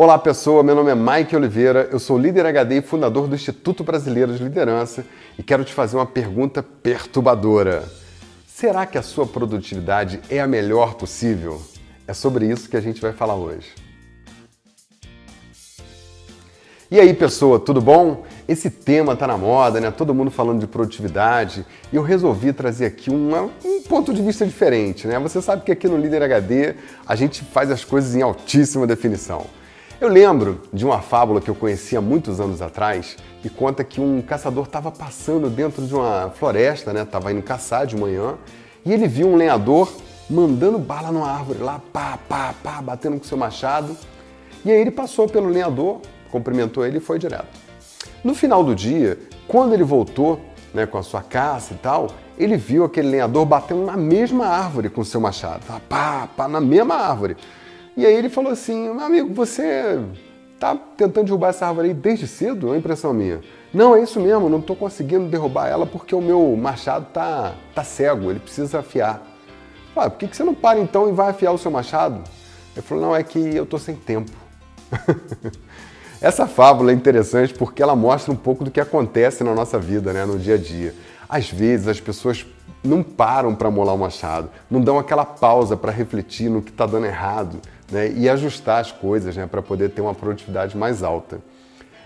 Olá pessoa, meu nome é Mike Oliveira, eu sou líder HD e fundador do Instituto Brasileiro de Liderança e quero te fazer uma pergunta perturbadora. Será que a sua produtividade é a melhor possível? É sobre isso que a gente vai falar hoje. E aí pessoa, tudo bom? Esse tema tá na moda, né? Todo mundo falando de produtividade e eu resolvi trazer aqui um ponto de vista diferente, né? Você sabe que aqui no Líder HD a gente faz as coisas em altíssima definição. Eu lembro de uma fábula que eu conhecia muitos anos atrás que conta que um caçador estava passando dentro de uma floresta, né? Tava indo caçar de manhã e ele viu um lenhador mandando bala numa árvore lá, pá, pá, pá, batendo com seu machado. E aí ele passou pelo lenhador, cumprimentou ele e foi direto. No final do dia, quando ele voltou né, com a sua caça e tal, ele viu aquele lenhador batendo na mesma árvore com seu machado, pá, pá, na mesma árvore. E aí ele falou assim: meu amigo, você tá tentando derrubar essa árvore aí desde cedo? É uma impressão minha. Não, é isso mesmo, não estou conseguindo derrubar ela porque o meu machado tá, tá cego, ele precisa afiar. Por que, que você não para então e vai afiar o seu machado? Ele falou, não, é que eu estou sem tempo. Essa fábula é interessante porque ela mostra um pouco do que acontece na nossa vida, né, no dia a dia. Às vezes as pessoas não param para molar o machado, não dão aquela pausa para refletir no que está dando errado né, e ajustar as coisas né, para poder ter uma produtividade mais alta.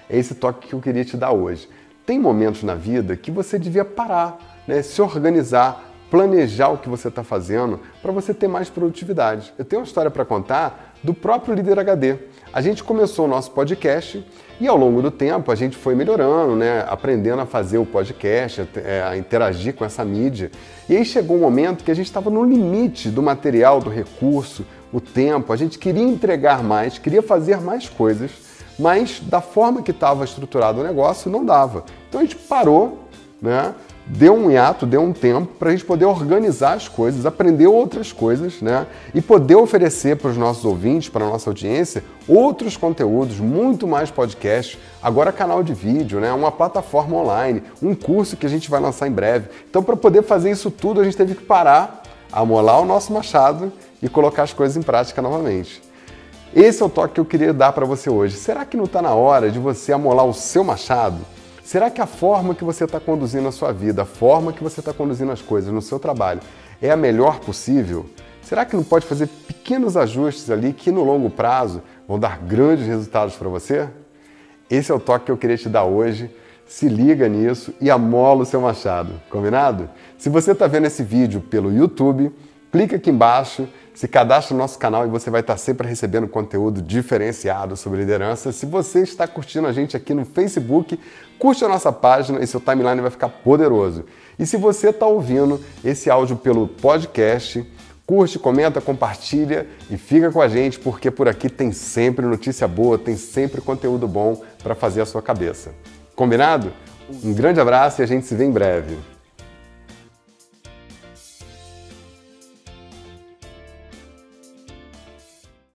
É esse toque que eu queria te dar hoje. Tem momentos na vida que você devia parar, né, se organizar, planejar o que você está fazendo para você ter mais produtividade. Eu tenho uma história para contar do próprio Líder HD. A gente começou o nosso podcast e ao longo do tempo a gente foi melhorando, né? aprendendo a fazer o podcast, a, é, a interagir com essa mídia. E aí chegou um momento que a gente estava no limite do material, do recurso, o tempo. A gente queria entregar mais, queria fazer mais coisas, mas da forma que estava estruturado o negócio não dava. Então a gente parou, né? deu um hiato, deu um tempo para a gente poder organizar as coisas, aprender outras coisas, né? E poder oferecer para os nossos ouvintes, para a nossa audiência, outros conteúdos, muito mais podcasts, agora canal de vídeo, né? Uma plataforma online, um curso que a gente vai lançar em breve. Então, para poder fazer isso tudo, a gente teve que parar, amolar o nosso machado e colocar as coisas em prática novamente. Esse é o toque que eu queria dar para você hoje. Será que não está na hora de você amolar o seu machado? Será que a forma que você está conduzindo a sua vida, a forma que você está conduzindo as coisas no seu trabalho é a melhor possível? Será que não pode fazer pequenos ajustes ali que no longo prazo vão dar grandes resultados para você? Esse é o toque que eu queria te dar hoje. Se liga nisso e amola o seu machado, combinado? Se você está vendo esse vídeo pelo YouTube, clica aqui embaixo, se cadastre no nosso canal e você vai estar sempre recebendo conteúdo diferenciado sobre liderança. Se você está curtindo a gente aqui no Facebook, curte a nossa página e seu timeline vai ficar poderoso. E se você está ouvindo esse áudio pelo podcast, curte, comenta, compartilha e fica com a gente porque por aqui tem sempre notícia boa, tem sempre conteúdo bom para fazer a sua cabeça. Combinado? Um grande abraço e a gente se vê em breve.